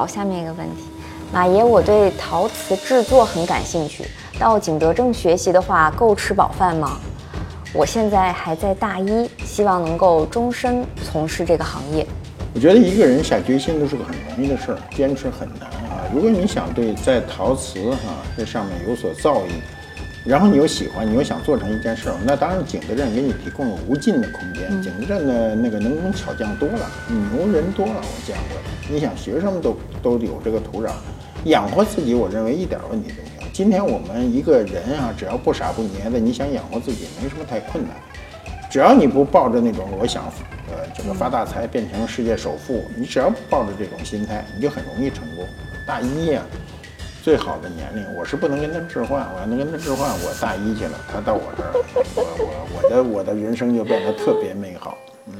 好，下面一个问题，马爷，我对陶瓷制作很感兴趣，到景德镇学习的话，够吃饱饭吗？我现在还在大一，希望能够终身从事这个行业。我觉得一个人下决心都是个很容易的事儿，坚持很难啊。如果你想对在陶瓷哈这上面有所造诣，然后你又喜欢，你又想做成一件事儿，那当然景德镇给你提供了无尽的空间。景德镇的那个能工巧匠多了，牛人多了，我见过的。你想学生们都都有这个土壤，养活自己，我认为一点问题都没有。今天我们一个人啊，只要不傻不捏的，你想养活自己没什么太困难。只要你不抱着那种我想，呃，这个发大财变成世界首富，你只要抱着这种心态，你就很容易成功。大一呀，最好的年龄，我是不能跟他置换，我要能跟他置换，我大一去了，他到我这儿，我我我的我的人生就变得特别美好，嗯。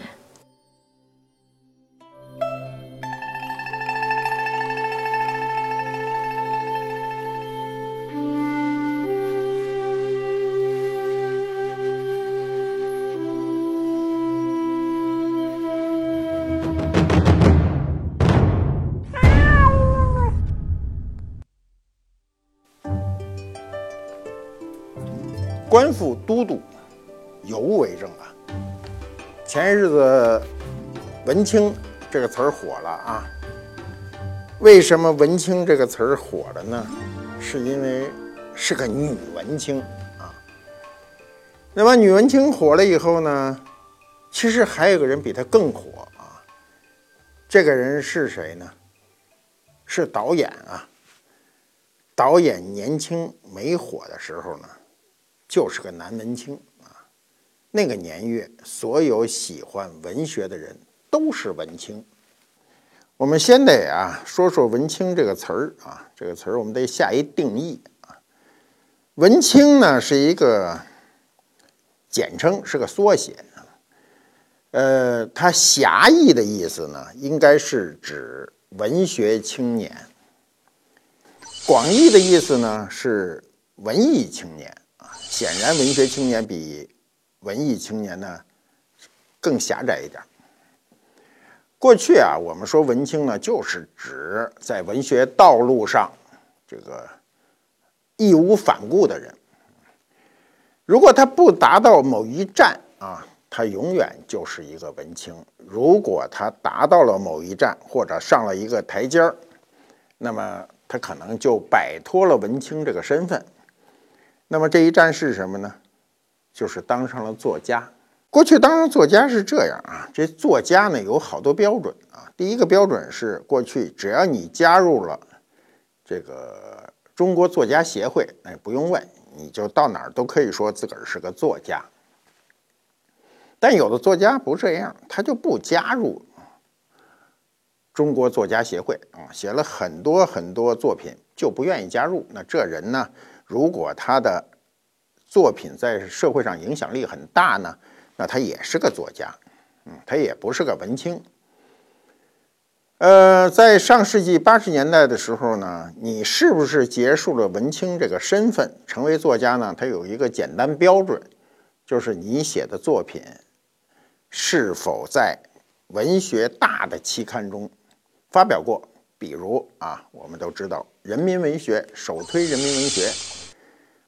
官复都督，尤为正啊。前些日子“文青”这个词儿火了啊。为什么“文青”这个词儿火了呢？是因为是个女文青啊。那么女文青火了以后呢，其实还有个人比她更火啊。这个人是谁呢？是导演啊。导演年轻没火的时候呢？就是个男文青啊，那个年月，所有喜欢文学的人都是文青。我们先得啊说说“文青”这个词儿啊，这个词儿我们得下一定义啊。文青呢是一个简称，是个缩写。呃，它狭义的意思呢，应该是指文学青年；广义的意思呢是文艺青年。显然，文学青年比文艺青年呢更狭窄一点。过去啊，我们说文青呢，就是指在文学道路上这个义无反顾的人。如果他不达到某一站啊，他永远就是一个文青；如果他达到了某一站或者上了一个台阶儿，那么他可能就摆脱了文青这个身份。那么这一站是什么呢？就是当上了作家。过去当上作家是这样啊，这作家呢有好多标准啊。第一个标准是，过去只要你加入了这个中国作家协会，哎，不用问，你就到哪儿都可以说自个儿是个作家。但有的作家不这样，他就不加入中国作家协会啊，写了很多很多作品就不愿意加入。那这人呢？如果他的作品在社会上影响力很大呢，那他也是个作家，嗯，他也不是个文青。呃，在上世纪八十年代的时候呢，你是不是结束了文青这个身份，成为作家呢？它有一个简单标准，就是你写的作品是否在文学大的期刊中发表过。比如啊，我们都知道，人民文学首推人民文学。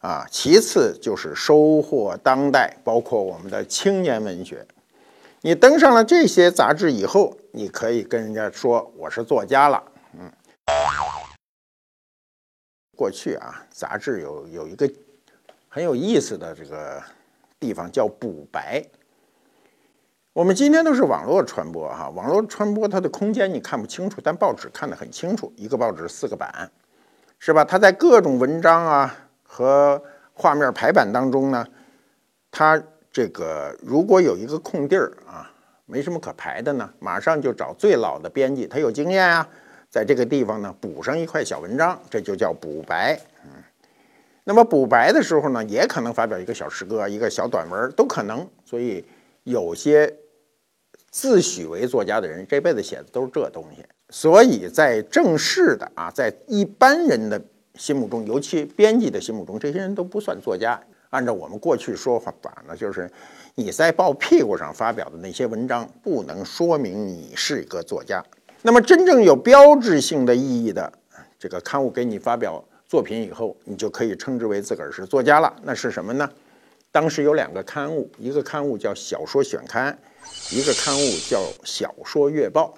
啊，其次就是收获当代，包括我们的青年文学。你登上了这些杂志以后，你可以跟人家说我是作家了。嗯，过去啊，杂志有有一个很有意思的这个地方叫补白。我们今天都是网络传播哈，网络传播它的空间你看不清楚，但报纸看得很清楚。一个报纸四个版，是吧？它在各种文章啊。和画面排版当中呢，它这个如果有一个空地儿啊，没什么可排的呢，马上就找最老的编辑，他有经验啊，在这个地方呢补上一块小文章，这就叫补白。嗯，那么补白的时候呢，也可能发表一个小诗歌、一个小短文，都可能。所以有些自诩为作家的人，这辈子写的都是这东西。所以在正式的啊，在一般人的。心目中，尤其编辑的心目中，这些人都不算作家。按照我们过去说法呢，就是你在报屁股上发表的那些文章，不能说明你是一个作家。那么真正有标志性的意义的这个刊物给你发表作品以后，你就可以称之为自个儿是作家了。那是什么呢？当时有两个刊物，一个刊物叫《小说选刊》，一个刊物叫《小说月报》。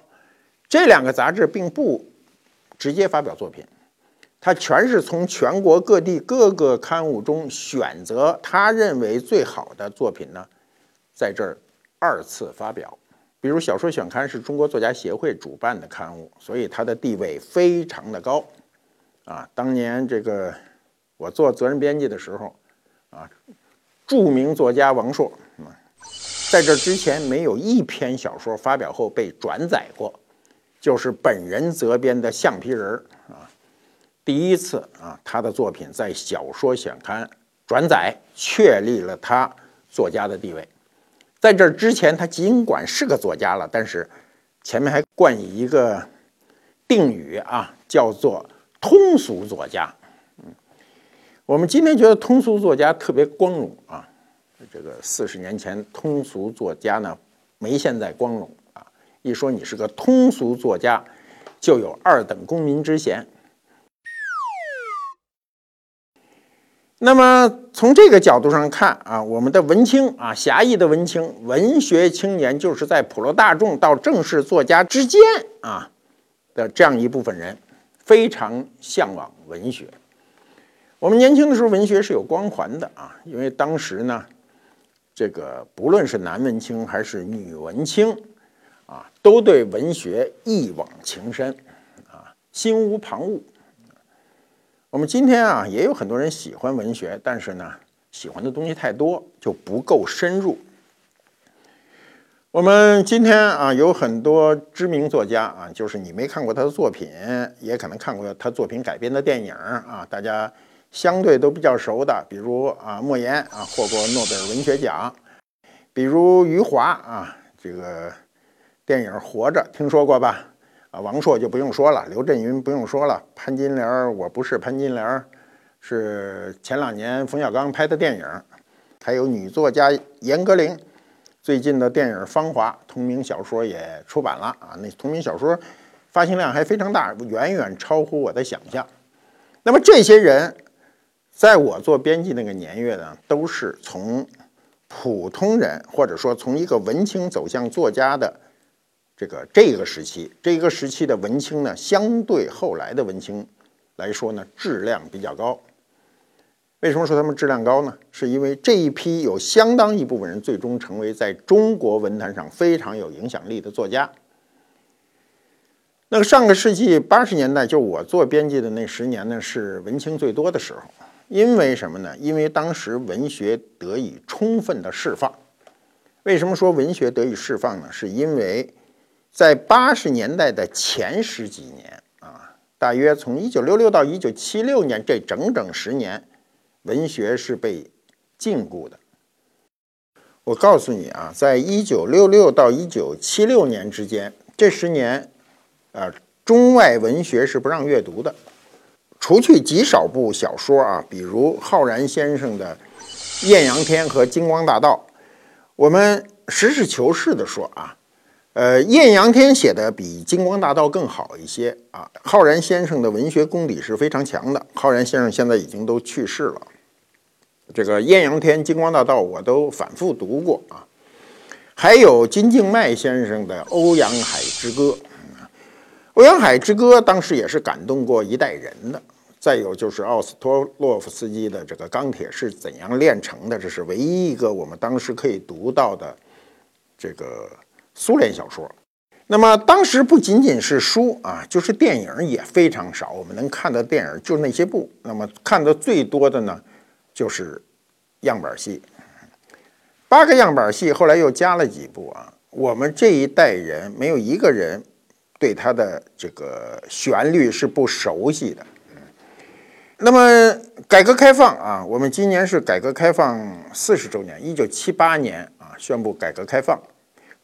这两个杂志并不直接发表作品，他全是从全国各地各个刊物中选择他认为最好的作品呢，在这儿二次发表。比如《小说选刊》是中国作家协会主办的刊物，所以它的地位非常的高。啊，当年这个我做责任编辑的时候，啊，著名作家王朔，啊，在这之前没有一篇小说发表后被转载过，就是本人责编的橡皮人啊，第一次啊，他的作品在《小说选刊》转载，确立了他作家的地位。在这之前，他尽管是个作家了，但是前面还冠以一个定语啊，叫做通俗作家。嗯，我们今天觉得通俗作家特别光荣啊，这个四十年前通俗作家呢没现在光荣啊。一说你是个通俗作家，就有二等公民之嫌。那么从这个角度上看啊，我们的文青啊，狭义的文青，文学青年，就是在普罗大众到正式作家之间啊的这样一部分人，非常向往文学。我们年轻的时候，文学是有光环的啊，因为当时呢，这个不论是男文青还是女文青啊，都对文学一往情深啊，心无旁骛。我们今天啊，也有很多人喜欢文学，但是呢，喜欢的东西太多，就不够深入。我们今天啊，有很多知名作家啊，就是你没看过他的作品，也可能看过他作品改编的电影啊，大家相对都比较熟的，比如啊，莫言啊，获过诺贝尔文学奖；比如余华啊，这个电影《活着》，听说过吧？啊，王朔就不用说了，刘震云不用说了，潘金莲我不是潘金莲是前两年冯小刚拍的电影，还有女作家严歌苓，最近的电影《芳华》同名小说也出版了啊，那同名小说发行量还非常大，远远超乎我的想象。那么这些人，在我做编辑那个年月呢，都是从普通人或者说从一个文青走向作家的。这个这个时期，这个时期的文青呢，相对后来的文青来说呢，质量比较高。为什么说他们质量高呢？是因为这一批有相当一部分人最终成为在中国文坛上非常有影响力的作家。那个上个世纪八十年代，就我做编辑的那十年呢，是文青最多的时候。因为什么呢？因为当时文学得以充分的释放。为什么说文学得以释放呢？是因为在八十年代的前十几年啊，大约从一九六六到一九七六年这整整十年，文学是被禁锢的。我告诉你啊，在一九六六到一九七六年之间，这十年，啊，中外文学是不让阅读的，除去极少部小说啊，比如浩然先生的《艳阳天》和《金光大道》，我们实事求是的说啊。呃，艳阳天写的比金光大道更好一些啊。浩然先生的文学功底是非常强的。浩然先生现在已经都去世了。这个艳阳天、金光大道我都反复读过啊。还有金敬迈先生的《欧阳海之歌》，《欧阳海之歌》当时也是感动过一代人的。再有就是奥斯托洛夫斯基的这个《钢铁是怎样炼成的》，这是唯一一个我们当时可以读到的这个。苏联小说，那么当时不仅仅是书啊，就是电影也非常少。我们能看的电影就那些部。那么看的最多的呢，就是样板戏，八个样板戏，后来又加了几部啊。我们这一代人没有一个人对他的这个旋律是不熟悉的。那么改革开放啊，我们今年是改革开放四十周年，一九七八年啊宣布改革开放。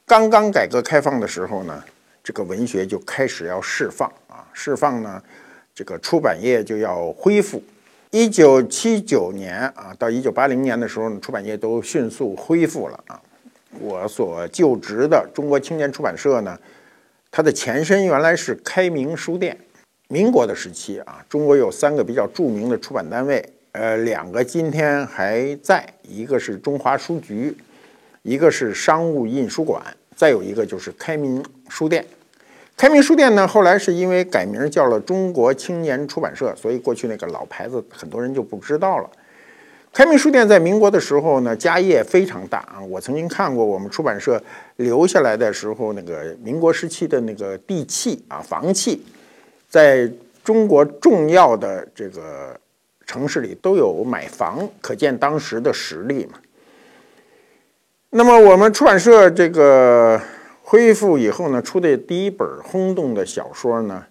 刚刚改革开放的时候呢，这个文学就开始要释放啊，释放呢，这个出版业就要恢复。一九七九年啊，到一九八零年的时候呢，出版业都迅速恢复了啊。我所就职的中国青年出版社呢，它的前身原来是开明书店。民国的时期啊，中国有三个比较著名的出版单位，呃，两个今天还在，一个是中华书局，一个是商务印书馆，再有一个就是开明书店。开明书店呢，后来是因为改名叫了中国青年出版社，所以过去那个老牌子很多人就不知道了。开明书店在民国的时候呢，家业非常大啊，我曾经看过我们出版社留下来的时候那个民国时期的那个地契啊，房契。在中国重要的这个城市里都有买房，可见当时的实力嘛。那么我们出版社这个恢复以后呢，出的第一本轰动的小说呢，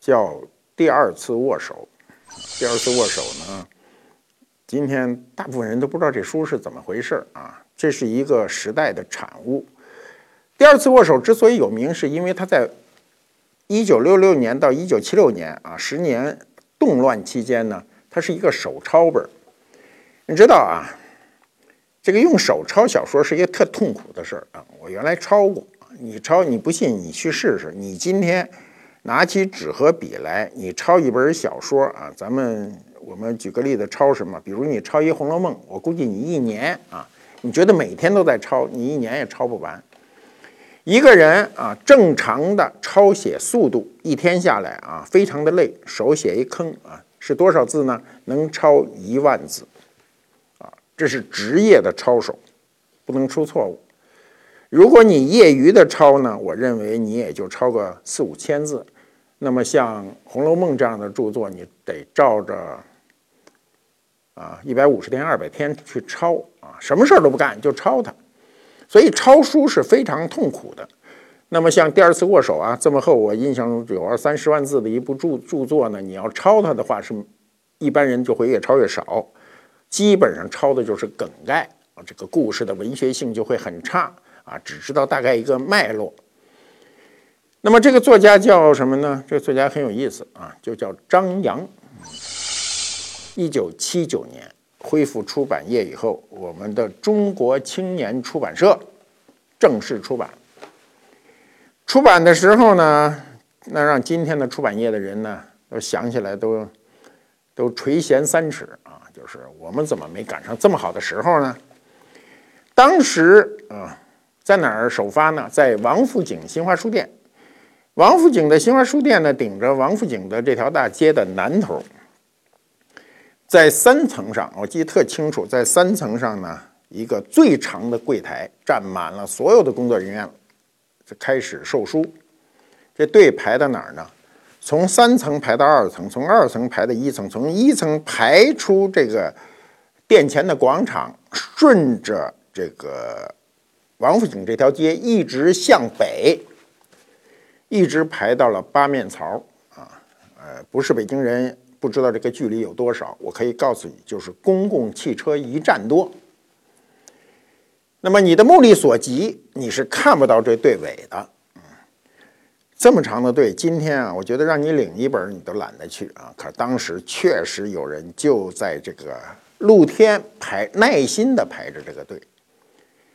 叫《第二次握手》。第二次握手呢，今天大部分人都不知道这书是怎么回事啊。这是一个时代的产物。第二次握手之所以有名，是因为它在。一九六六年到一九七六年啊，十年动乱期间呢，它是一个手抄本。你知道啊，这个用手抄小说是一个特痛苦的事儿啊。我原来抄过，你抄你不信你去试试。你今天拿起纸和笔来，你抄一本小说啊，咱们我们举个例子，抄什么？比如你抄一《红楼梦》，我估计你一年啊，你觉得每天都在抄，你一年也抄不完。一个人啊，正常的抄写速度，一天下来啊，非常的累，手写一坑啊，是多少字呢？能抄一万字，这是职业的抄手，不能出错误。如果你业余的抄呢，我认为你也就抄个四五千字。那么像《红楼梦》这样的著作，你得照着啊一百五十天、二百天去抄啊，什么事儿都不干就抄它。所以抄书是非常痛苦的。那么像第二次握手啊这么厚，我印象中有二三十万字的一部著著作呢，你要抄它的话，是一般人就会越抄越少，基本上抄的就是梗概啊，这个故事的文学性就会很差啊，只知道大概一个脉络。那么这个作家叫什么呢？这个作家很有意思啊，就叫张扬。一九七九年。恢复出版业以后，我们的中国青年出版社正式出版。出版的时候呢，那让今天的出版业的人呢，都想起来都都垂涎三尺！就是我们怎么没赶上这么好的时候呢？当时啊，在哪儿首发呢？在王府井新华书店。王府井的新华书店呢，顶着王府井的这条大街的南头。在三层上，我记得特清楚，在三层上呢，一个最长的柜台站满了所有的工作人员，就开始售书。这队排到哪儿呢？从三层排到二层，从二层排到一层，从一层排出这个殿前的广场，顺着这个王府井这条街一直向北，一直排到了八面槽啊！呃，不是北京人。不知道这个距离有多少，我可以告诉你，就是公共汽车一站多。那么你的目力所及，你是看不到这队尾的。这么长的队，今天啊，我觉得让你领一本你都懒得去啊。可当时确实有人就在这个露天排，耐心的排着这个队。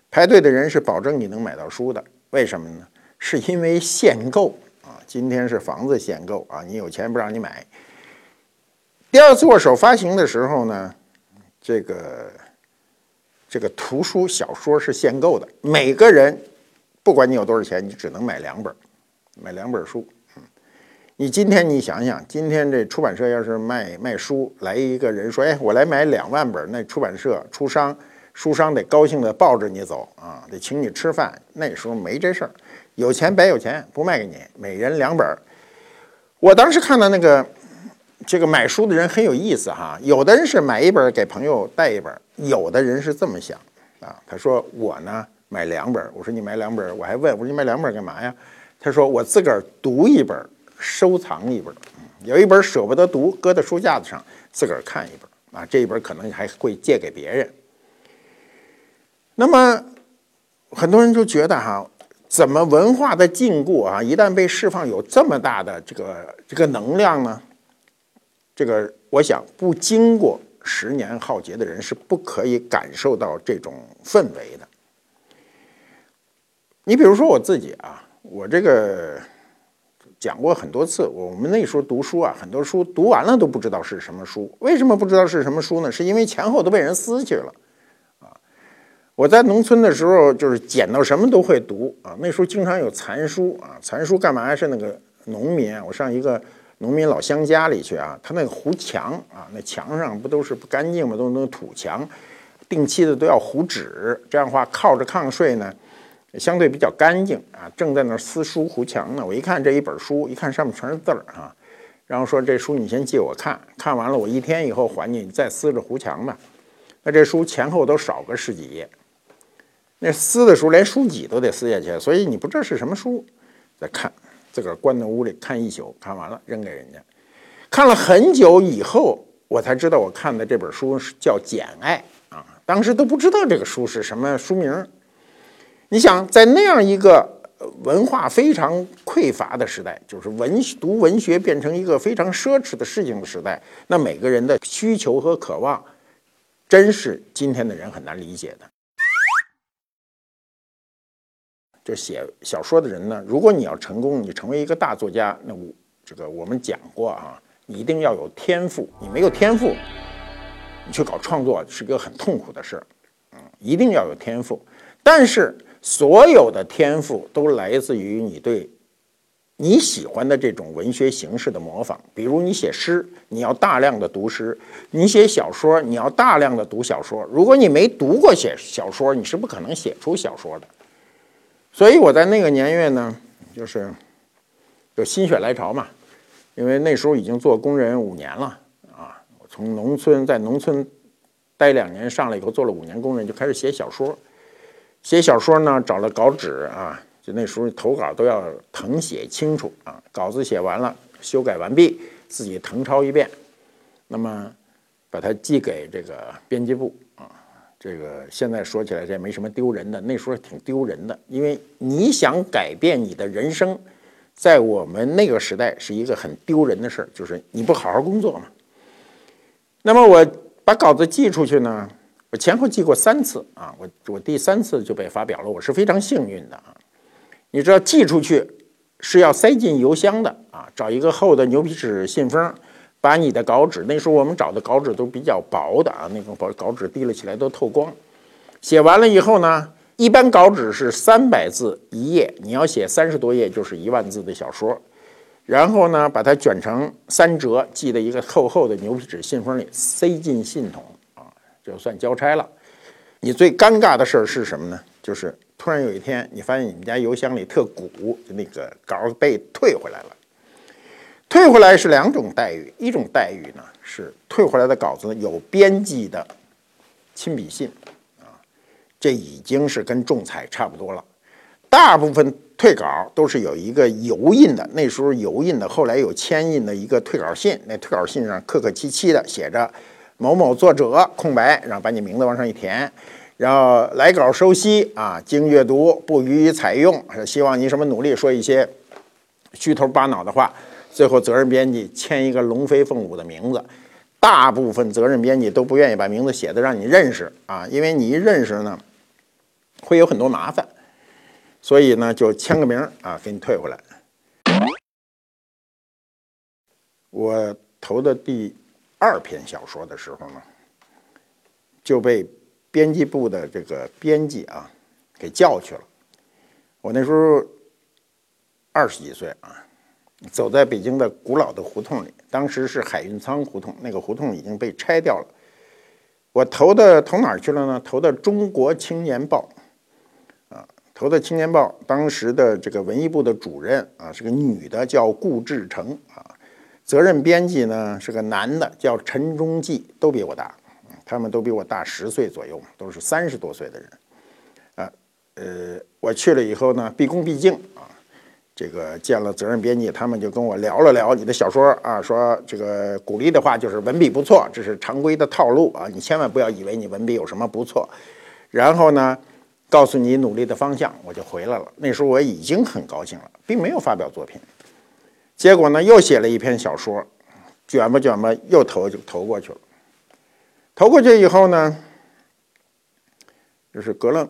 排队的人是保证你能买到书的，为什么呢？是因为限购啊。今天是房子限购啊，你有钱不让你买。第二次握手发行的时候呢，这个这个图书小说是限购的，每个人不管你有多少钱，你只能买两本，买两本书。嗯，你今天你想想，今天这出版社要是卖卖书，来一个人说：“哎，我来买两万本。”那出版社出商书商得高兴的抱着你走啊，得请你吃饭。那时候没这事儿，有钱白有钱，不卖给你，每人两本。我当时看到那个。这个买书的人很有意思哈，有的人是买一本给朋友带一本，有的人是这么想啊。他说我呢买两本，我说你买两本，我还问我说你买两本干嘛呀？他说我自个儿读一本，收藏一本，有一本舍不得读，搁在书架子上，自个儿看一本啊。这一本可能还会借给别人。那么很多人就觉得哈，怎么文化的禁锢啊，一旦被释放，有这么大的这个这个能量呢？这个，我想不经过十年浩劫的人是不可以感受到这种氛围的。你比如说我自己啊，我这个讲过很多次，我们那时候读书啊，很多书读完了都不知道是什么书。为什么不知道是什么书呢？是因为前后都被人撕去了啊。我在农村的时候，就是捡到什么都会读啊。那时候经常有残书啊，残书干嘛是那个农民？我上一个农民老乡家里去啊，他那个糊墙啊，那墙上不都是不干净吗？都是那土墙，定期的都要糊纸，这样的话靠着炕睡呢。相对比较干净啊，正在那儿撕书糊墙呢。我一看这一本书，一看上面全是字儿啊，然后说这书你先借我看看完了，我一天以后还你，你再撕着糊墙吧。那这书前后都少个十几页，那撕的时候连书脊都得撕下去，所以你不知道是什么书。再看，自个儿关在屋里看一宿，看完了扔给人家。看了很久以后，我才知道我看的这本书是叫《简爱》啊，当时都不知道这个书是什么书名。你想在那样一个文化非常匮乏的时代，就是文读文学变成一个非常奢侈的事情的时代，那每个人的需求和渴望，真是今天的人很难理解的。就写小说的人呢，如果你要成功，你成为一个大作家，那我这个我们讲过啊，你一定要有天赋。你没有天赋，你去搞创作是个很痛苦的事儿。嗯，一定要有天赋，但是。所有的天赋都来自于你对你喜欢的这种文学形式的模仿。比如你写诗，你要大量的读诗；你写小说，你要大量的读小说。如果你没读过写小说，你是不可能写出小说的。所以我在那个年月呢，就是就心血来潮嘛，因为那时候已经做工人五年了啊，我从农村在农村待两年，上来以后做了五年工人，就开始写小说。写小说呢，找了稿纸啊，就那时候投稿都要誊写清楚啊。稿子写完了，修改完毕，自己誊抄一遍，那么把它寄给这个编辑部啊。这个现在说起来这也没什么丢人的，那时候挺丢人的，因为你想改变你的人生，在我们那个时代是一个很丢人的事儿，就是你不好好工作嘛。那么我把稿子寄出去呢。我前后寄过三次啊，我我第三次就被发表了，我是非常幸运的啊。你知道寄出去是要塞进邮箱的啊，找一个厚的牛皮纸信封，把你的稿纸，那时候我们找的稿纸都比较薄的啊，那个薄稿纸提了起来都透光。写完了以后呢，一般稿纸是三百字一页，你要写三十多页就是一万字的小说，然后呢把它卷成三折，寄在一个厚厚的牛皮纸信封里，塞进信筒。就算交差了。你最尴尬的事儿是什么呢？就是突然有一天，你发现你们家邮箱里特鼓，就那个稿被退回来了。退回来是两种待遇，一种待遇呢是退回来的稿子有编辑的亲笔信啊，这已经是跟仲裁差不多了。大部分退稿都是有一个油印的，那时候油印的，后来有签印的一个退稿信，那退稿信上客客气气的写着。某某作者空白，然后把你名字往上一填，然后来稿收悉啊，经阅读不予以采用，希望你什么努力，说一些虚头巴脑的话，最后责任编辑签一个龙飞凤舞的名字。大部分责任编辑都不愿意把名字写的让你认识啊，因为你一认识呢，会有很多麻烦，所以呢就签个名啊，给你退回来。我投的第。二篇小说的时候呢，就被编辑部的这个编辑啊给叫去了。我那时候二十几岁啊，走在北京的古老的胡同里，当时是海运仓胡同，那个胡同已经被拆掉了。我投的投哪儿去了呢？投的《中国青年报》啊，投的《青年报》。当时的这个文艺部的主任啊是个女的，叫顾志成啊。责任编辑呢是个男的，叫陈忠记，都比我大，他们都比我大十岁左右，都是三十多岁的人，啊，呃，我去了以后呢，毕恭毕敬啊，这个见了责任编辑，他们就跟我聊了聊你的小说啊，说这个鼓励的话就是文笔不错，这是常规的套路啊，你千万不要以为你文笔有什么不错，然后呢，告诉你努力的方向，我就回来了。那时候我已经很高兴了，并没有发表作品。结果呢，又写了一篇小说，卷吧卷吧，又投就投过去了。投过去以后呢，就是隔了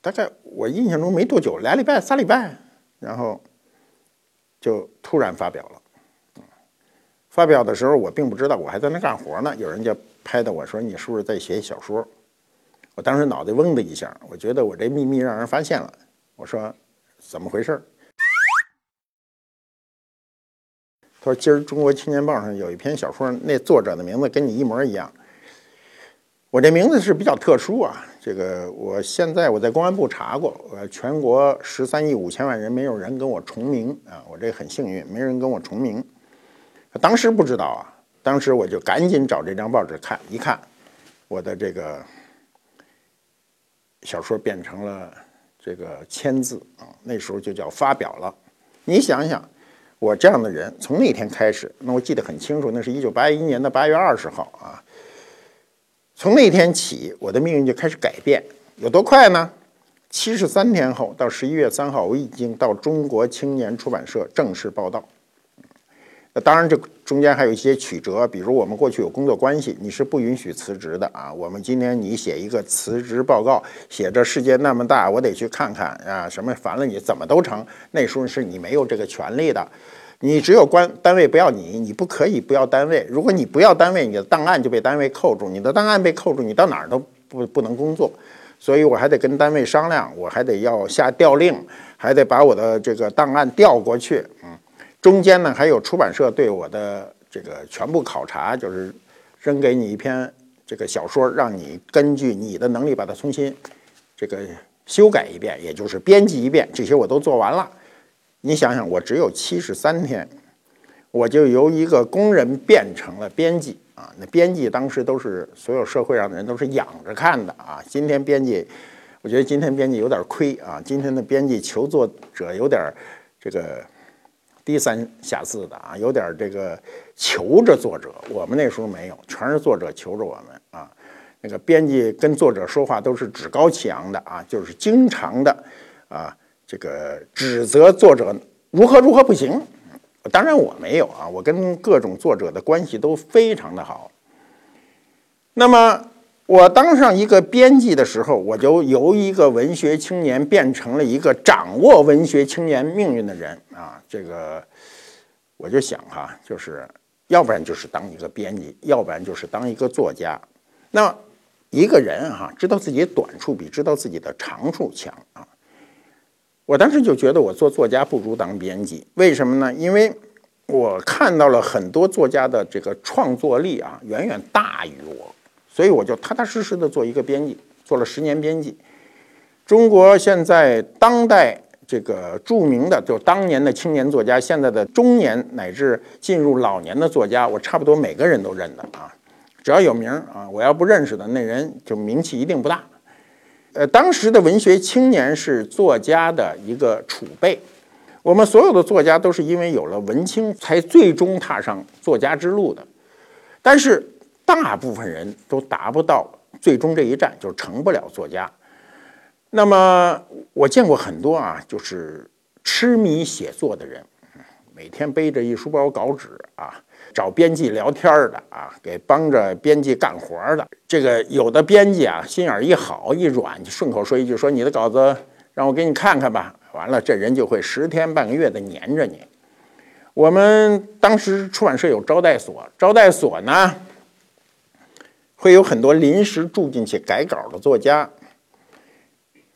大概我印象中没多久，俩礼拜、仨礼拜，然后就突然发表了。发表的时候我并不知道，我还在那干活呢。有人就拍到我说：“你是不是在写小说？”我当时脑袋嗡的一下，我觉得我这秘密让人发现了。我说：“怎么回事？”他说：“今儿《中国青年报》上有一篇小说，那作者的名字跟你一模一样。”我这名字是比较特殊啊。这个我现在我在公安部查过，呃，全国十三亿五千万人没有人跟我重名啊，我这很幸运，没人跟我重名。当时不知道啊，当时我就赶紧找这张报纸看，一看，我的这个小说变成了这个签字啊，那时候就叫发表了。你想想，我这样的人，从那天开始，那我记得很清楚，那是一九八一年的八月二十号啊。从那天起，我的命运就开始改变，有多快呢？七十三天后，到十一月三号，我已经到中国青年出版社正式报道。当然，这中间还有一些曲折，比如我们过去有工作关系，你是不允许辞职的啊。我们今天你写一个辞职报告，写着世界那么大，我得去看看啊，什么烦了你怎么都成。那时候是你没有这个权利的，你只有关单位不要你，你不可以不要单位。如果你不要单位，你的档案就被单位扣住，你的档案被扣住，你到哪儿都不不能工作。所以我还得跟单位商量，我还得要下调令，还得把我的这个档案调过去，嗯。中间呢，还有出版社对我的这个全部考察，就是扔给你一篇这个小说，让你根据你的能力把它重新这个修改一遍，也就是编辑一遍，这些我都做完了。你想想，我只有七十三天，我就由一个工人变成了编辑啊！那编辑当时都是所有社会上的人都是仰着看的啊。今天编辑，我觉得今天编辑有点亏啊。今天的编辑求作者有点这个。低三下四的啊，有点这个求着作者，我们那时候没有，全是作者求着我们啊。那个编辑跟作者说话都是趾高气扬的啊，就是经常的啊，这个指责作者如何如何不行。当然我没有啊，我跟各种作者的关系都非常的好。那么。我当上一个编辑的时候，我就由一个文学青年变成了一个掌握文学青年命运的人啊！这个我就想哈，就是要不然就是当一个编辑，要不然就是当一个作家。那一个人哈，知道自己短处比知道自己的长处强啊！我当时就觉得我做作家不如当编辑，为什么呢？因为我看到了很多作家的这个创作力啊，远远大于我。所以我就踏踏实实的做一个编辑，做了十年编辑。中国现在当代这个著名的，就当年的青年作家，现在的中年乃至进入老年的作家，我差不多每个人都认得啊。只要有名啊，我要不认识的那人就名气一定不大。呃，当时的文学青年是作家的一个储备，我们所有的作家都是因为有了文青，才最终踏上作家之路的。但是。大部分人都达不到最终这一站，就成不了作家。那么我见过很多啊，就是痴迷写作的人，每天背着一书包稿纸啊，找编辑聊天的啊，给帮着编辑干活的。这个有的编辑啊，心眼一好一软，就顺口说一句，说你的稿子让我给你看看吧。完了，这人就会十天半个月的黏着你。我们当时出版社有招待所，招待所呢。会有很多临时住进去改稿的作家，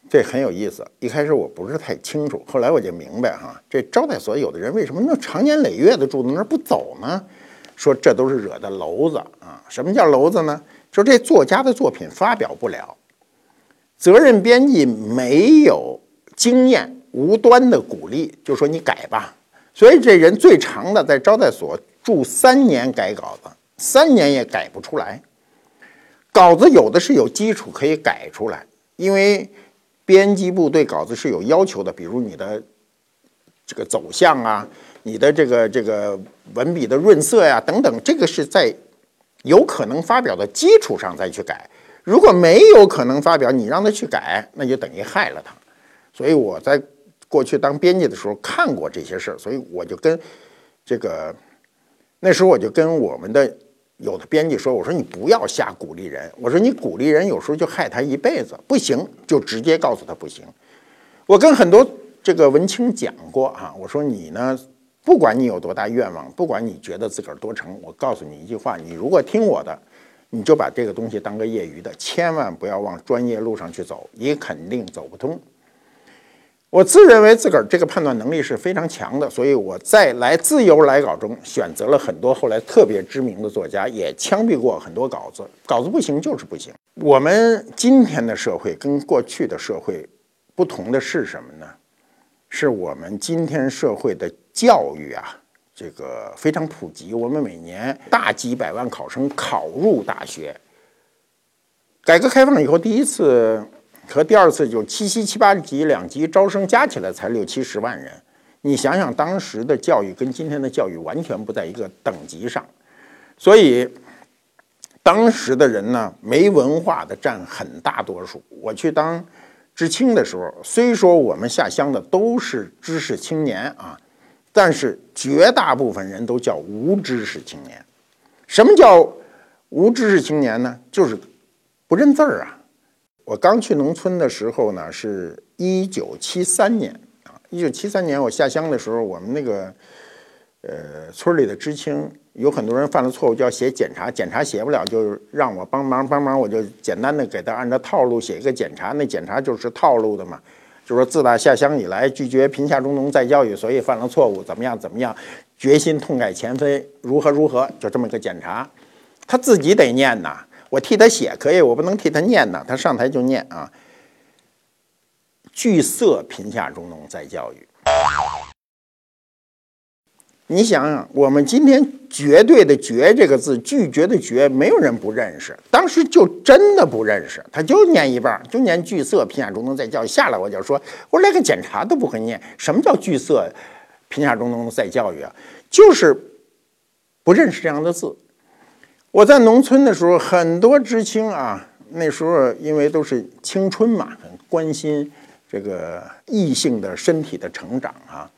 这很有意思。一开始我不是太清楚，后来我就明白哈，这招待所有的人为什么那长年累月的住在那儿不走呢？说这都是惹的娄子啊！什么叫娄子呢？说这作家的作品发表不了，责任编辑没有经验，无端的鼓励，就说你改吧。所以这人最长的在招待所住三年改稿子，三年也改不出来。稿子有的是有基础可以改出来，因为编辑部对稿子是有要求的，比如你的这个走向啊，你的这个这个文笔的润色呀等等，这个是在有可能发表的基础上再去改。如果没有可能发表，你让他去改，那就等于害了他。所以我在过去当编辑的时候看过这些事儿，所以我就跟这个那时候我就跟我们的。有的编辑说：“我说你不要瞎鼓励人。我说你鼓励人，有时候就害他一辈子。不行，就直接告诉他不行。”我跟很多这个文青讲过啊，我说你呢，不管你有多大愿望，不管你觉得自个儿多成，我告诉你一句话：你如果听我的，你就把这个东西当个业余的，千万不要往专业路上去走，你肯定走不通。我自认为自个儿这个判断能力是非常强的，所以我在来自由来稿中选择了很多后来特别知名的作家，也枪毙过很多稿子，稿子不行就是不行。我们今天的社会跟过去的社会不同的是什么呢？是我们今天社会的教育啊，这个非常普及，我们每年大几百万考生考入大学。改革开放以后，第一次。和第二次就七七七八级两级招生加起来才六七十万人，你想想当时的教育跟今天的教育完全不在一个等级上，所以当时的人呢没文化的占很大多数。我去当知青的时候，虽说我们下乡的都是知识青年啊，但是绝大部分人都叫无知识青年。什么叫无知识青年呢？就是不认字儿啊。我刚去农村的时候呢，是一九七三年啊。一九七三年我下乡的时候，我们那个呃村里的知青有很多人犯了错误，就要写检查，检查写不了，就让我帮忙帮忙，我就简单的给他按照套路写一个检查。那检查就是套路的嘛，就说自打下乡以来拒绝贫下中农再教育，所以犯了错误，怎么样怎么样，决心痛改前非，如何如何，就这么个检查。他自己得念呐。我替他写可以，我不能替他念呐。他上台就念啊，惧色贫下中农再教育。你想想，我们今天绝对的“绝”这个字，拒绝的“绝”，没有人不认识。当时就真的不认识，他就念一半，就念惧色贫下中农再教育。下来我就说，我连个检查都不会念，什么叫惧色贫下中农再教育啊？就是不认识这样的字。我在农村的时候，很多知青啊，那时候因为都是青春嘛，很关心这个异性的身体的成长啊。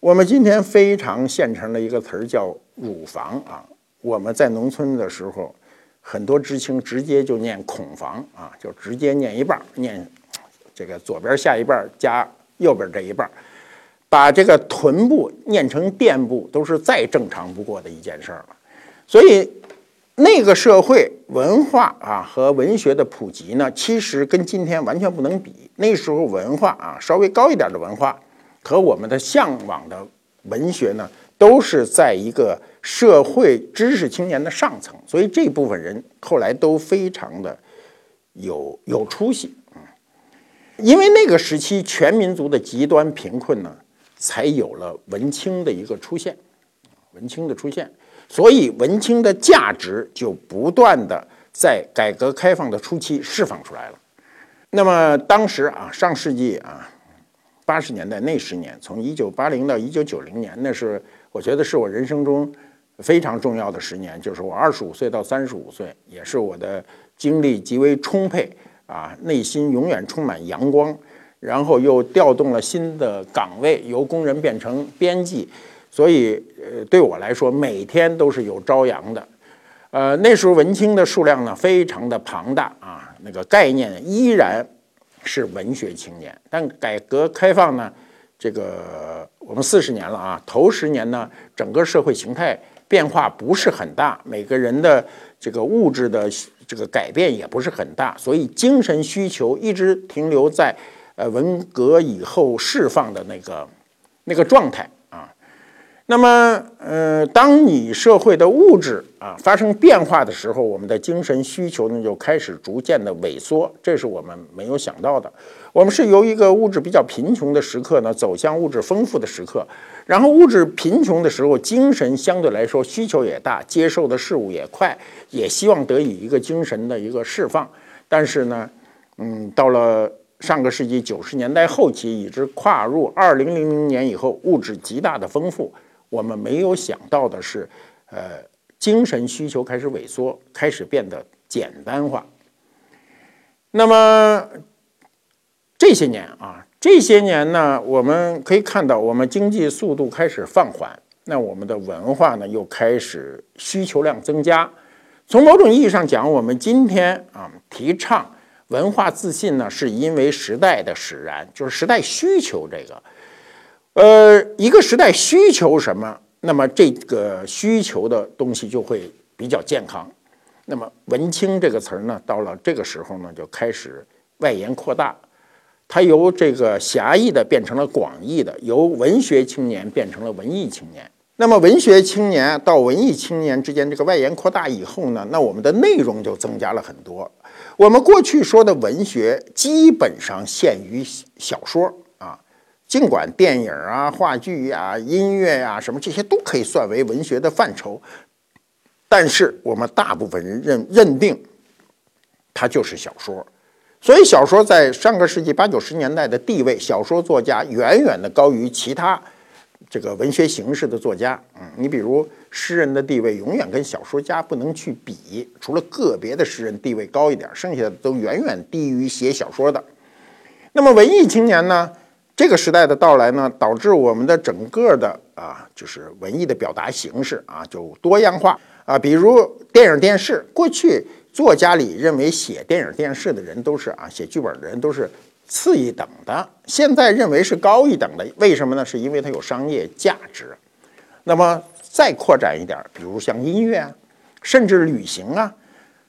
我们今天非常现成的一个词儿叫乳房啊。我们在农村的时候，很多知青直接就念孔房啊，就直接念一半，念这个左边下一半加右边这一半，把这个臀部念成垫部，都是再正常不过的一件事儿了。所以，那个社会文化啊和文学的普及呢，其实跟今天完全不能比。那时候文化啊稍微高一点的文化，和我们的向往的文学呢，都是在一个社会知识青年的上层。所以这部分人后来都非常的有有出息嗯，因为那个时期全民族的极端贫困呢，才有了文青的一个出现，文青的出现。所以文青的价值就不断的在改革开放的初期释放出来了。那么当时啊，上世纪啊，八十年代那十年，从一九八零到一九九零年，那是我觉得是我人生中非常重要的十年，就是我二十五岁到三十五岁，也是我的精力极为充沛啊，内心永远充满阳光，然后又调动了新的岗位，由工人变成编辑。所以，呃，对我来说，每天都是有朝阳的。呃，那时候文青的数量呢，非常的庞大啊，那个概念依然是文学青年。但改革开放呢，这个我们四十年了啊，头十年呢，整个社会形态变化不是很大，每个人的这个物质的这个改变也不是很大，所以精神需求一直停留在呃文革以后释放的那个那个状态。那么，呃，当你社会的物质啊发生变化的时候，我们的精神需求呢就开始逐渐的萎缩，这是我们没有想到的。我们是由一个物质比较贫穷的时刻呢，走向物质丰富的时刻。然后物质贫穷的时候，精神相对来说需求也大，接受的事物也快，也希望得以一个精神的一个释放。但是呢，嗯，到了上个世纪九十年代后期，以至跨入二零零零年以后，物质极大的丰富。我们没有想到的是，呃，精神需求开始萎缩，开始变得简单化。那么这些年啊，这些年呢，我们可以看到，我们经济速度开始放缓，那我们的文化呢，又开始需求量增加。从某种意义上讲，我们今天啊，提倡文化自信呢，是因为时代的使然，就是时代需求这个。呃，一个时代需求什么，那么这个需求的东西就会比较健康。那么“文青”这个词儿呢，到了这个时候呢，就开始外延扩大，它由这个狭义的变成了广义的，由文学青年变成了文艺青年。那么文学青年到文艺青年之间这个外延扩大以后呢，那我们的内容就增加了很多。我们过去说的文学基本上限于小说。尽管电影啊、话剧呀、音乐呀什么这些都可以算为文学的范畴，但是我们大部分人认认定它就是小说，所以小说在上个世纪八九十年代的地位，小说作家远远的高于其他这个文学形式的作家。嗯，你比如诗人的地位永远跟小说家不能去比，除了个别的诗人地位高一点，剩下的都远远低于写小说的。那么文艺青年呢？这个时代的到来呢，导致我们的整个的啊，就是文艺的表达形式啊，就多样化啊。比如电影、电视，过去作家里认为写电影、电视的人都是啊，写剧本的人都是次一等的，现在认为是高一等的。为什么呢？是因为它有商业价值。那么再扩展一点，比如像音乐啊，甚至旅行啊，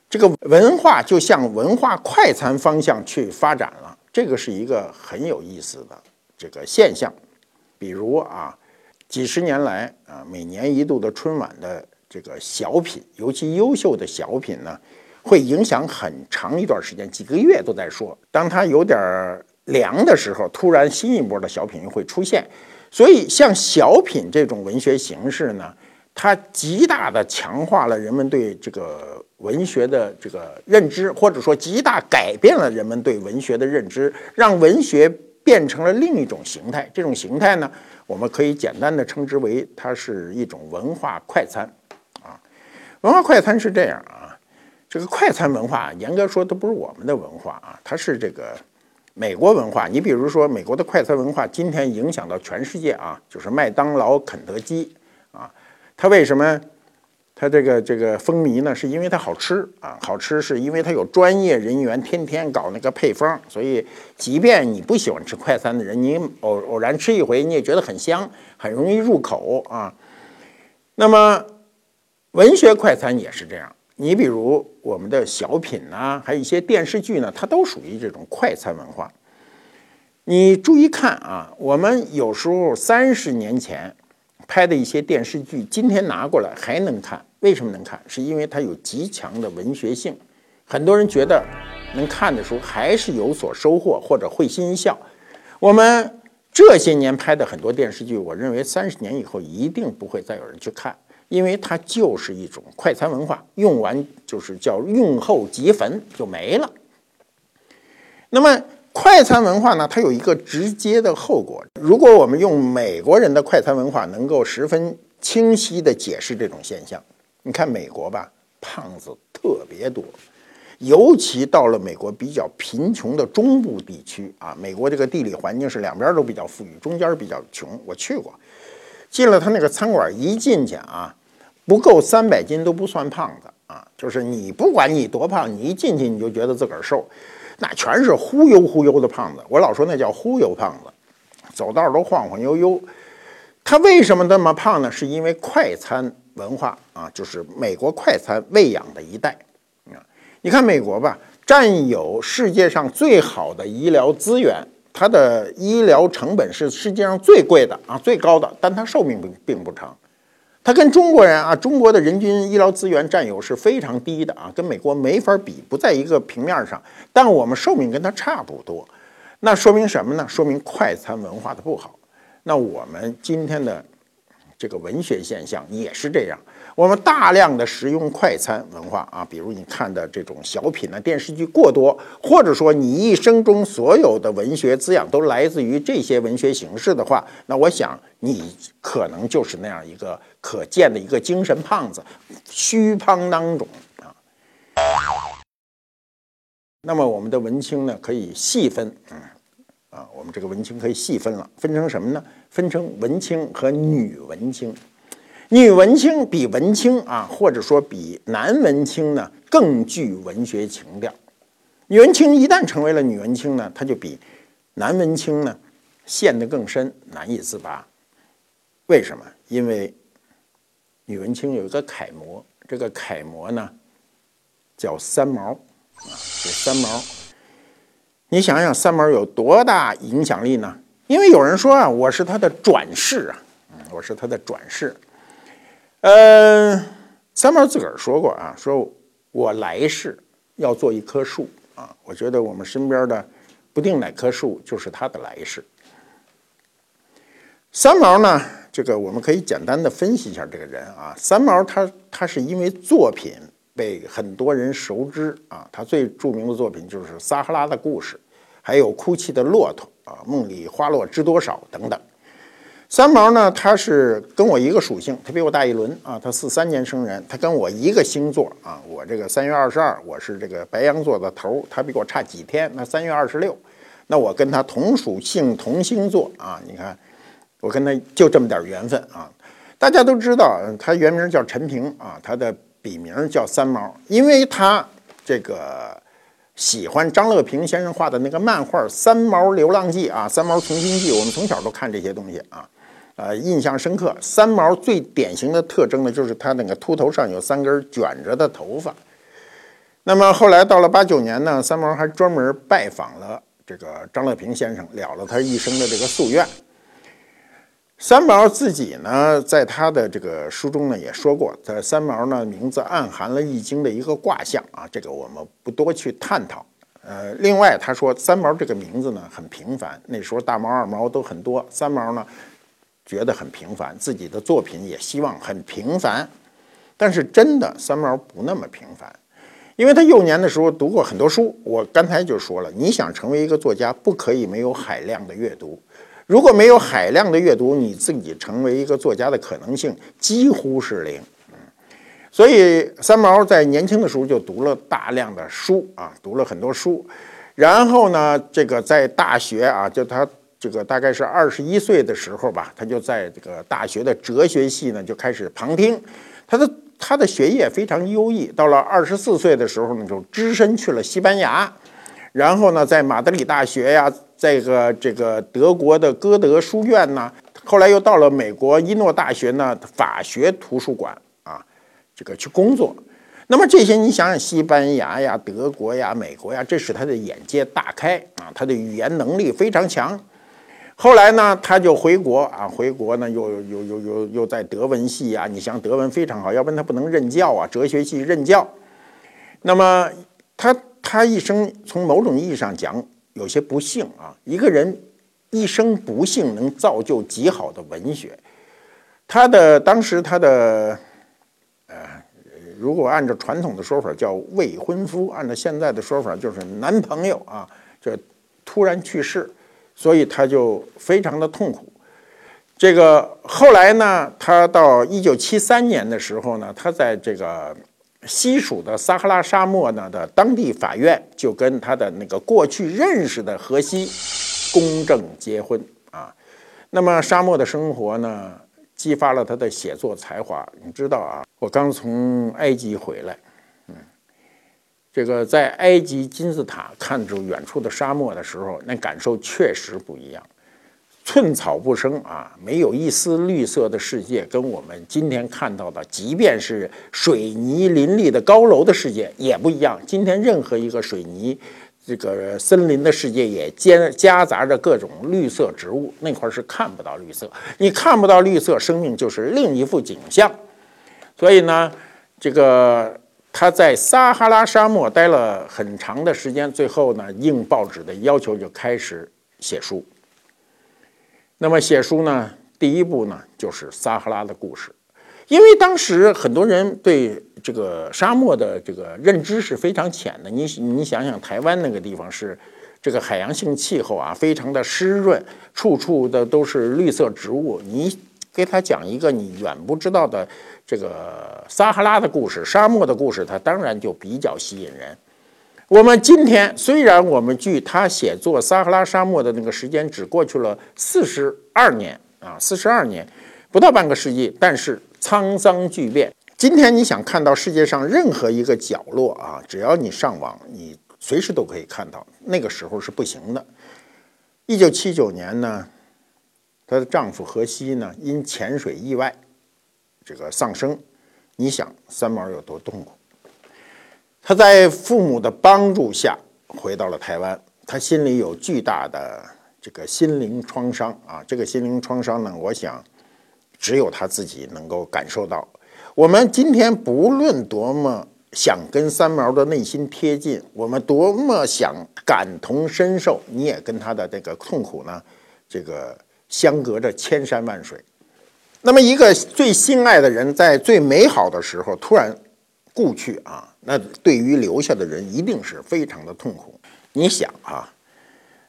这个文化就向文化快餐方向去发展了。这个是一个很有意思的。这个现象，比如啊，几十年来啊，每年一度的春晚的这个小品，尤其优秀的小品呢，会影响很长一段时间，几个月都在说。当它有点凉的时候，突然新一波的小品又会出现。所以，像小品这种文学形式呢，它极大的强化了人们对这个文学的这个认知，或者说极大改变了人们对文学的认知，让文学。变成了另一种形态，这种形态呢，我们可以简单的称之为它是一种文化快餐，啊，文化快餐是这样啊，这个快餐文化严格说都不是我们的文化啊，它是这个美国文化。你比如说美国的快餐文化，今天影响到全世界啊，就是麦当劳、肯德基啊，它为什么？它这个这个风靡呢，是因为它好吃啊，好吃是因为它有专业人员天天搞那个配方，所以即便你不喜欢吃快餐的人，你偶偶然吃一回，你也觉得很香，很容易入口啊。那么文学快餐也是这样，你比如我们的小品呐，还有一些电视剧呢，它都属于这种快餐文化。你注意看啊，我们有时候三十年前。拍的一些电视剧，今天拿过来还能看，为什么能看？是因为它有极强的文学性，很多人觉得能看的时候还是有所收获或者会心一笑。我们这些年拍的很多电视剧，我认为三十年以后一定不会再有人去看，因为它就是一种快餐文化，用完就是叫用后即焚就没了。那么。快餐文化呢，它有一个直接的后果。如果我们用美国人的快餐文化，能够十分清晰地解释这种现象。你看美国吧，胖子特别多，尤其到了美国比较贫穷的中部地区啊。美国这个地理环境是两边都比较富裕，中间比较穷。我去过，进了他那个餐馆，一进去啊，不够三百斤都不算胖子啊。就是你不管你多胖，你一进去你就觉得自个儿瘦。那全是忽悠忽悠的胖子，我老说那叫忽悠胖子，走道都晃晃悠悠。他为什么那么胖呢？是因为快餐文化啊，就是美国快餐喂养的一代啊。你看美国吧，占有世界上最好的医疗资源，它的医疗成本是世界上最贵的啊，最高的，但它寿命并并不长。他跟中国人啊，中国的人均医疗资源占有是非常低的啊，跟美国没法比，不在一个平面上。但我们寿命跟他差不多，那说明什么呢？说明快餐文化的不好。那我们今天的这个文学现象也是这样。我们大量的食用快餐文化啊，比如你看的这种小品呢、电视剧过多，或者说你一生中所有的文学滋养都来自于这些文学形式的话，那我想你可能就是那样一个可见的一个精神胖子，虚胖当中啊。那么我们的文青呢，可以细分，嗯，啊，我们这个文青可以细分了，分成什么呢？分成文青和女文青。女文青比文青啊，或者说比男文青呢更具文学情调，女文青一旦成为了女文青呢，她就比男文青呢陷得更深，难以自拔。为什么？因为女文青有一个楷模，这个楷模呢叫三毛啊，这三毛。你想想，三毛有多大影响力呢？因为有人说啊，我是他的转世啊，我是他的转世。呃，三毛自个儿说过啊，说我来世要做一棵树啊。我觉得我们身边的不定哪棵树就是他的来世。三毛呢，这个我们可以简单的分析一下这个人啊。三毛他他是因为作品。被很多人熟知啊，他最著名的作品就是《撒哈拉的故事》，还有《哭泣的骆驼》啊，《梦里花落知多少》等等。三毛呢，他是跟我一个属性，他比我大一轮啊，他四三年生人，他跟我一个星座啊，我这个三月二十二，我是这个白羊座的头，他比我差几天，那三月二十六，那我跟他同属性同星座啊，你看我跟他就这么点缘分啊。大家都知道，他原名叫陈平啊，他的。笔名叫三毛，因为他这个喜欢张乐平先生画的那个漫画《三毛流浪记》啊，《三毛从军记》，我们从小都看这些东西啊，呃，印象深刻。三毛最典型的特征呢，就是他那个秃头上有三根卷着的头发。那么后来到了八九年呢，三毛还专门拜访了这个张乐平先生，了了他一生的这个夙愿。三毛自己呢，在他的这个书中呢也说过，在三毛呢名字暗含了易经的一个卦象啊，这个我们不多去探讨。呃，另外他说三毛这个名字呢很平凡，那时候大毛二毛都很多，三毛呢觉得很平凡，自己的作品也希望很平凡。但是真的三毛不那么平凡，因为他幼年的时候读过很多书。我刚才就说了，你想成为一个作家，不可以没有海量的阅读。如果没有海量的阅读，你自己成为一个作家的可能性几乎是零。嗯，所以三毛在年轻的时候就读了大量的书啊，读了很多书。然后呢，这个在大学啊，就他这个大概是二十一岁的时候吧，他就在这个大学的哲学系呢就开始旁听。他的他的学业非常优异。到了二十四岁的时候呢，就只身去了西班牙。然后呢，在马德里大学呀，这个这个德国的歌德书院呢，后来又到了美国伊诺大学呢法学图书馆啊，这个去工作。那么这些你想想，西班牙呀、德国呀、美国呀，这使他的眼界大开啊，他的语言能力非常强。后来呢，他就回国啊，回国呢又又又又又在德文系啊，你像德文非常好，要不然他不能任教啊，哲学系任教。那么他。他一生从某种意义上讲有些不幸啊，一个人一生不幸能造就极好的文学。他的当时他的呃，如果按照传统的说法叫未婚夫，按照现在的说法就是男朋友啊，这突然去世，所以他就非常的痛苦。这个后来呢，他到一九七三年的时候呢，他在这个。西属的撒哈拉沙漠呢的当地法院就跟他的那个过去认识的荷西公证结婚啊。那么沙漠的生活呢，激发了他的写作才华。你知道啊，我刚从埃及回来，这个在埃及金字塔看着远处的沙漠的时候，那感受确实不一样。寸草不生啊，没有一丝绿色的世界，跟我们今天看到的，即便是水泥林立的高楼的世界也不一样。今天任何一个水泥这个森林的世界，也兼夹杂着各种绿色植物，那块是看不到绿色。你看不到绿色，生命就是另一幅景象。所以呢，这个他在撒哈拉沙漠待了很长的时间，最后呢，应报纸的要求，就开始写书。那么写书呢，第一步呢就是撒哈拉的故事，因为当时很多人对这个沙漠的这个认知是非常浅的。你你想想，台湾那个地方是这个海洋性气候啊，非常的湿润，处处的都是绿色植物。你给他讲一个你远不知道的这个撒哈拉的故事、沙漠的故事，它当然就比较吸引人。我们今天虽然我们距他写作撒哈拉沙漠的那个时间只过去了四十二年啊，四十二年，不到半个世纪，但是沧桑巨变。今天你想看到世界上任何一个角落啊，只要你上网，你随时都可以看到。那个时候是不行的。一九七九年呢，她的丈夫荷西呢因潜水意外这个丧生。你想三毛有多痛苦？他在父母的帮助下回到了台湾，他心里有巨大的这个心灵创伤啊。这个心灵创伤呢，我想只有他自己能够感受到。我们今天不论多么想跟三毛的内心贴近，我们多么想感同身受，你也跟他的这个痛苦呢，这个相隔着千山万水。那么，一个最心爱的人在最美好的时候突然故去啊，那对于留下的人一定是非常的痛苦。你想啊，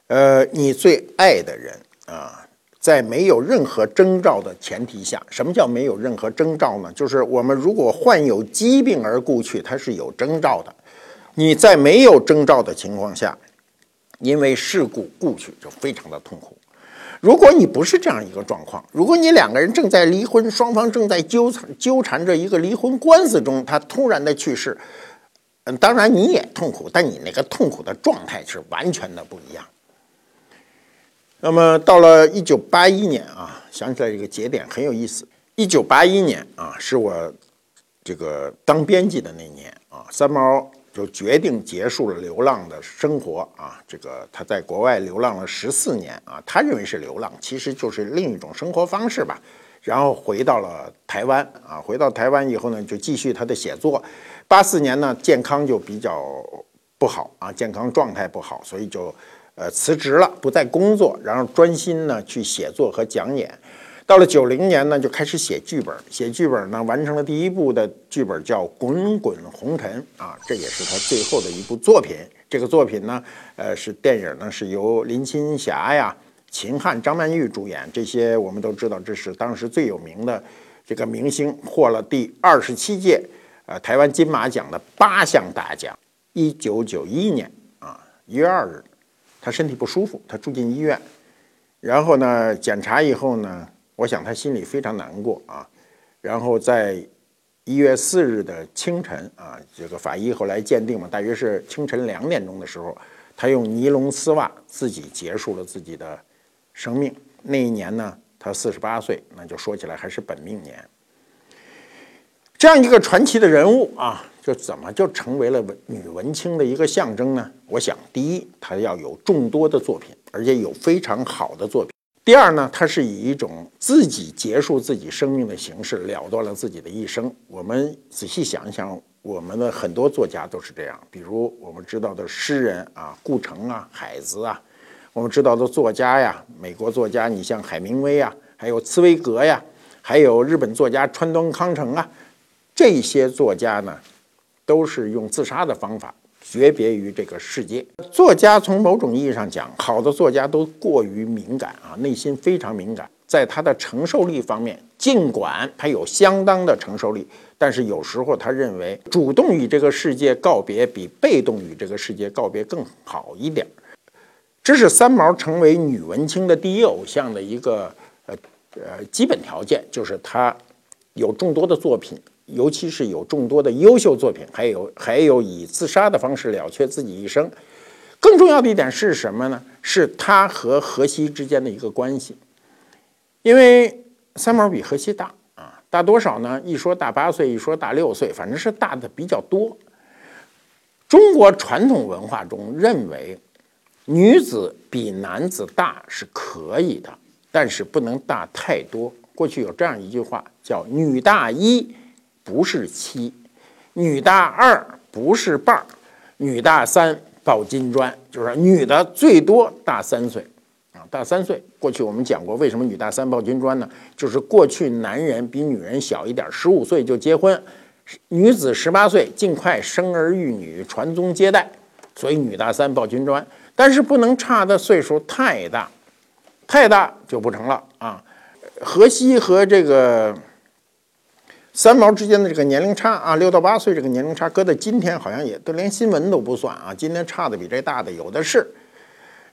呃，你最爱的人啊。在没有任何征兆的前提下，什么叫没有任何征兆呢？就是我们如果患有疾病而故去，它是有征兆的。你在没有征兆的情况下，因为事故故去，就非常的痛苦。如果你不是这样一个状况，如果你两个人正在离婚，双方正在纠缠纠缠着一个离婚官司中，他突然的去世，嗯，当然你也痛苦，但你那个痛苦的状态是完全的不一样。那么到了一九八一年啊，想起来这个节点很有意思。一九八一年啊，是我这个当编辑的那年啊，三毛就决定结束了流浪的生活啊。这个他在国外流浪了十四年啊，他认为是流浪，其实就是另一种生活方式吧。然后回到了台湾啊，回到台湾以后呢，就继续他的写作。八四年呢，健康就比较不好啊，健康状态不好，所以就。呃，辞职了，不再工作，然后专心呢去写作和讲演。到了九零年呢，就开始写剧本。写剧本呢，完成了第一部的剧本，叫《滚滚红尘》啊，这也是他最后的一部作品。这个作品呢，呃，是电影呢，是由林青霞呀、秦汉、张曼玉主演。这些我们都知道，这是当时最有名的这个明星，获了第二十七届呃台湾金马奖的八项大奖。一九九一年啊，一月二日。他身体不舒服，他住进医院，然后呢，检查以后呢，我想他心里非常难过啊。然后在一月四日的清晨啊，这个法医后来鉴定嘛，大约是清晨两点钟的时候，他用尼龙丝袜自己结束了自己的生命。那一年呢，他四十八岁，那就说起来还是本命年。这样一个传奇的人物啊。就怎么就成为了文女文青的一个象征呢？我想，第一，她要有众多的作品，而且有非常好的作品；第二呢，他是以一种自己结束自己生命的形式了断了自己的一生。我们仔细想一想，我们的很多作家都是这样，比如我们知道的诗人啊，顾城啊，海子啊；我们知道的作家呀，美国作家，你像海明威啊，还有茨威格呀，还有日本作家川端康成啊，这些作家呢。都是用自杀的方法诀别于这个世界。作家从某种意义上讲，好的作家都过于敏感啊，内心非常敏感，在他的承受力方面，尽管他有相当的承受力，但是有时候他认为主动与这个世界告别比被动与这个世界告别更好一点。这是三毛成为女文青的第一偶像的一个呃呃基本条件，就是他有众多的作品。尤其是有众多的优秀作品，还有还有以自杀的方式了却自己一生。更重要的一点是什么呢？是他和荷西之间的一个关系。因为三毛比荷西大啊，大多少呢？一说大八岁，一说大六岁，反正是大的比较多。中国传统文化中认为，女子比男子大是可以的，但是不能大太多。过去有这样一句话，叫“女大一”。不是七，女大二不是半儿，女大三抱金砖，就是女的最多大三岁，啊，大三岁。过去我们讲过，为什么女大三抱金砖呢？就是过去男人比女人小一点，十五岁就结婚，女子十八岁尽快生儿育女，传宗接代，所以女大三抱金砖。但是不能差的岁数太大，太大就不成了啊。河西和这个。三毛之间的这个年龄差啊，六到八岁这个年龄差，搁在今天好像也都连新闻都不算啊。今天差的比这大的有的是。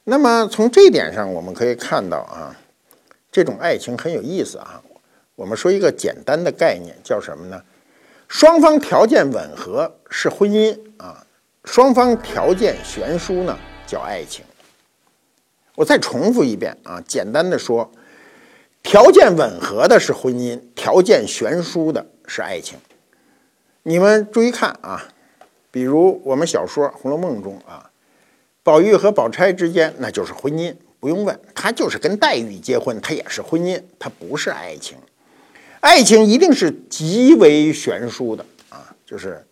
那么从这点上，我们可以看到啊，这种爱情很有意思啊。我们说一个简单的概念，叫什么呢？双方条件吻合是婚姻啊，双方条件悬殊呢叫爱情。我再重复一遍啊，简单的说，条件吻合的是婚姻，条件悬殊的是爱情。你们注意看啊，比如我们小说《红楼梦》中啊，宝玉和宝钗之间那就是婚姻，不用问，他就是跟黛玉结婚，他也是婚姻，他不是爱情。爱情一定是极为悬殊的啊，就是。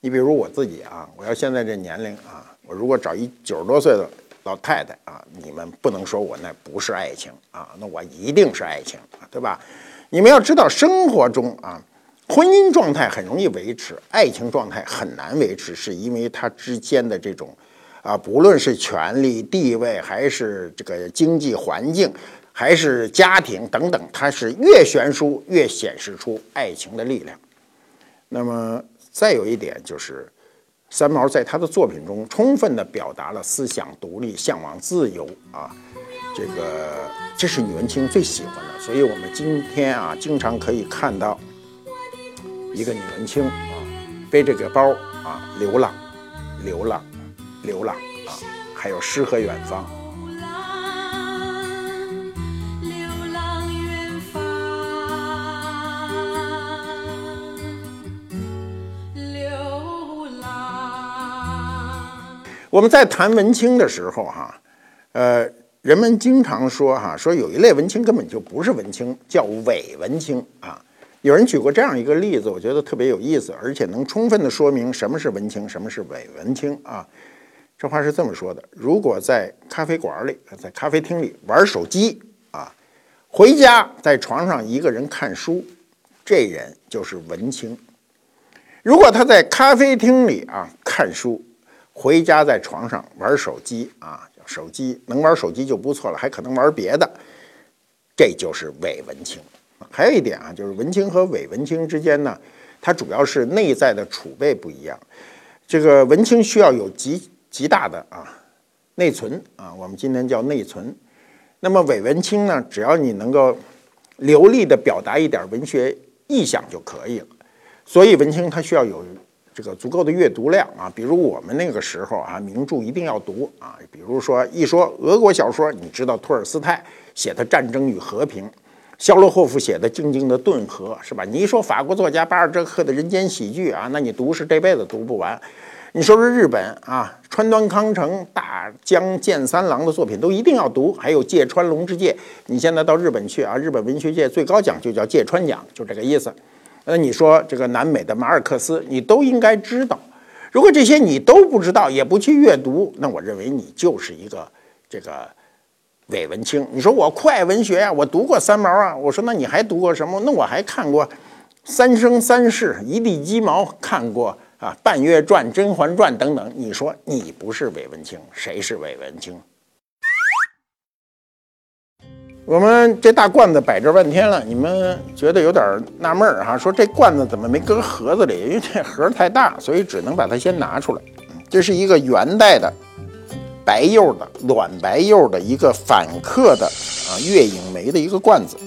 你比如我自己啊，我要现在这年龄啊，我如果找一九十多岁的老太太啊，你们不能说我那不是爱情啊，那我一定是爱情，对吧？你们要知道，生活中啊，婚姻状态很容易维持，爱情状态很难维持，是因为它之间的这种啊，不论是权力地位，还是这个经济环境，还是家庭等等，它是越悬殊越显示出爱情的力量。那么。再有一点就是，三毛在他的作品中充分地表达了思想独立、向往自由啊，这个这是女文青最喜欢的。所以我们今天啊，经常可以看到一个女文青啊，背着个包啊，流浪，流浪，流浪啊，还有诗和远方。我们在谈文青的时候，哈，呃，人们经常说，哈，说有一类文青根本就不是文青，叫伪文青啊。有人举过这样一个例子，我觉得特别有意思，而且能充分的说明什么是文青，什么是伪文青啊。这话是这么说的：如果在咖啡馆里，在咖啡厅里玩手机啊，回家在床上一个人看书，这人就是文青；如果他在咖啡厅里啊看书，回家在床上玩手机啊，手机能玩手机就不错了，还可能玩别的，这就是伪文青。还有一点啊，就是文青和伪文青之间呢，它主要是内在的储备不一样。这个文青需要有极极大的啊内存啊，我们今天叫内存。那么伪文青呢，只要你能够流利的表达一点文学意象就可以了。所以文青他需要有。这个足够的阅读量啊，比如我们那个时候啊，名著一定要读啊。比如说一说俄国小说，你知道托尔斯泰写的《战争与和平》，肖洛霍夫写的《静静的顿河》，是吧？你一说法国作家巴尔扎克的人间喜剧啊，那你读是这辈子读不完。你说说日本啊，川端康成、大江健三郎的作品都一定要读，还有芥川龙之介。你现在到日本去啊，日本文学界最高奖就叫芥川奖，就这个意思。那你说这个南美的马尔克斯，你都应该知道。如果这些你都不知道，也不去阅读，那我认为你就是一个这个伪文青。你说我酷爱文学呀，我读过三毛啊。我说那你还读过什么？那我还看过《三生三世》《一地鸡毛》，看过啊《半月传》《甄嬛传》等等。你说你不是伪文青，谁是伪文青？我们这大罐子摆这半天了，你们觉得有点纳闷儿哈？说这罐子怎么没搁盒子里？因为这盒太大，所以只能把它先拿出来。这是一个元代的白釉的卵白釉的一个反刻的啊月影梅的一个罐子。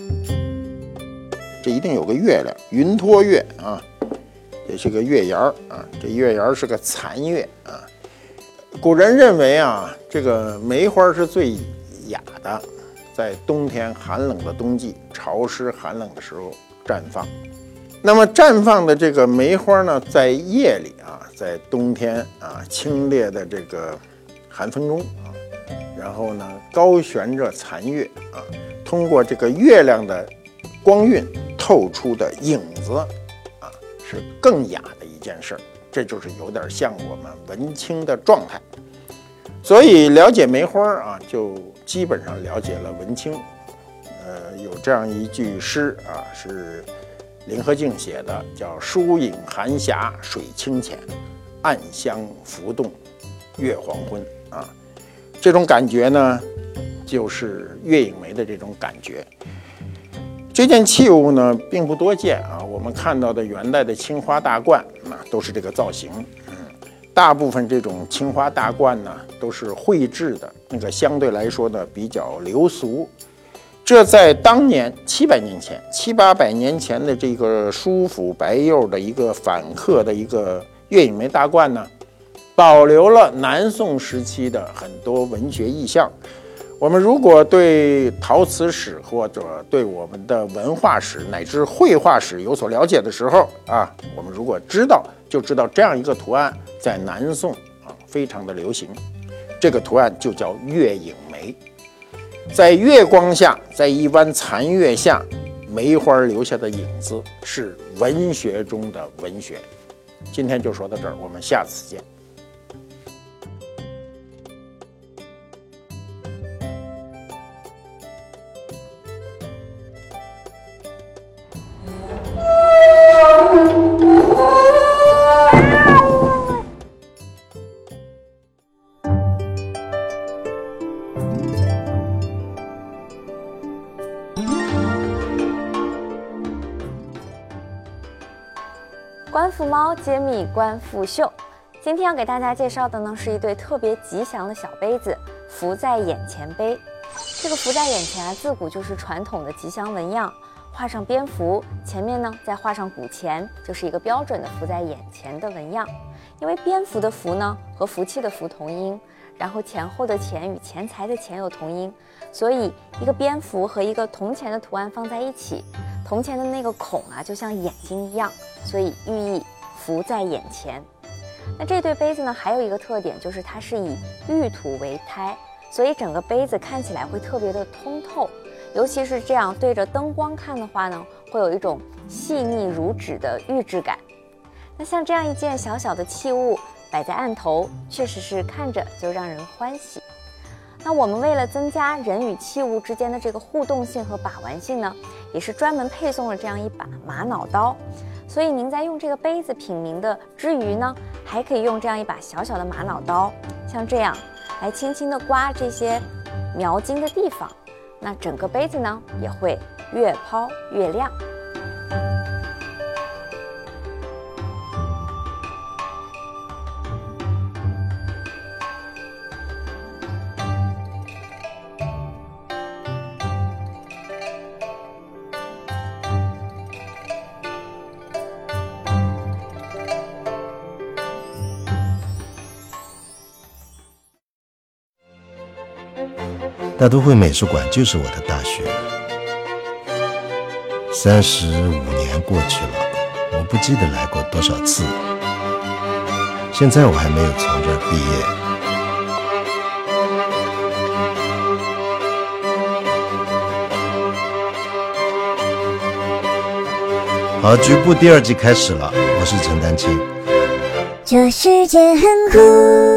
这一定有个月亮，云托月啊，也是个月牙儿啊。这月牙儿是个残月啊。古人认为啊，这个梅花是最雅的。在冬天寒冷的冬季，潮湿寒冷的时候绽放。那么绽放的这个梅花呢，在夜里啊，在冬天啊清冽的这个寒风中啊，然后呢高悬着残月啊，通过这个月亮的光晕透出的影子啊，是更雅的一件事儿。这就是有点像我们文青的状态。所以了解梅花啊，就。基本上了解了文青，呃，有这样一句诗啊，是林和靖写的，叫“疏影寒霞水清浅，暗香浮动月黄昏”啊，这种感觉呢，就是月影梅的这种感觉。这件器物呢，并不多见啊，我们看到的元代的青花大罐啊，都是这个造型。嗯大部分这种青花大罐呢，都是绘制的，那个相对来说呢比较流俗。这在当年七百年前、七八百年前的这个舒府白釉的一个反刻的一个月影梅大罐呢，保留了南宋时期的很多文学意象。我们如果对陶瓷史或者对我们的文化史乃至绘画史有所了解的时候啊，我们如果知道，就知道这样一个图案在南宋啊非常的流行。这个图案就叫月影梅，在月光下，在一弯残月下，梅花留下的影子是文学中的文学。今天就说到这儿，我们下次见。府猫揭秘官复秀，今天要给大家介绍的呢是一对特别吉祥的小杯子——福在眼前杯。这个福在眼前啊，自古就是传统的吉祥纹样，画上蝙蝠，前面呢再画上古钱，就是一个标准的福在眼前的纹样。因为蝙蝠的福呢和福气的福同音，然后前后的钱与钱财的钱有同音，所以一个蝙蝠和一个铜钱的图案放在一起。铜钱的那个孔啊，就像眼睛一样，所以寓意福在眼前。那这对杯子呢，还有一个特点，就是它是以玉土为胎，所以整个杯子看起来会特别的通透。尤其是这样对着灯光看的话呢，会有一种细腻如纸的玉质感。那像这样一件小小的器物摆在案头，确实是看着就让人欢喜。那我们为了增加人与器物之间的这个互动性和把玩性呢，也是专门配送了这样一把玛瑙刀。所以您在用这个杯子品茗的之余呢，还可以用这样一把小小的玛瑙刀，像这样来轻轻地刮这些描金的地方，那整个杯子呢也会越抛越亮。大都会美术馆就是我的大学。三十五年过去了，我不记得来过多少次。现在我还没有从这儿毕业。好，局部第二季开始了，我是陈丹青。这世界很酷。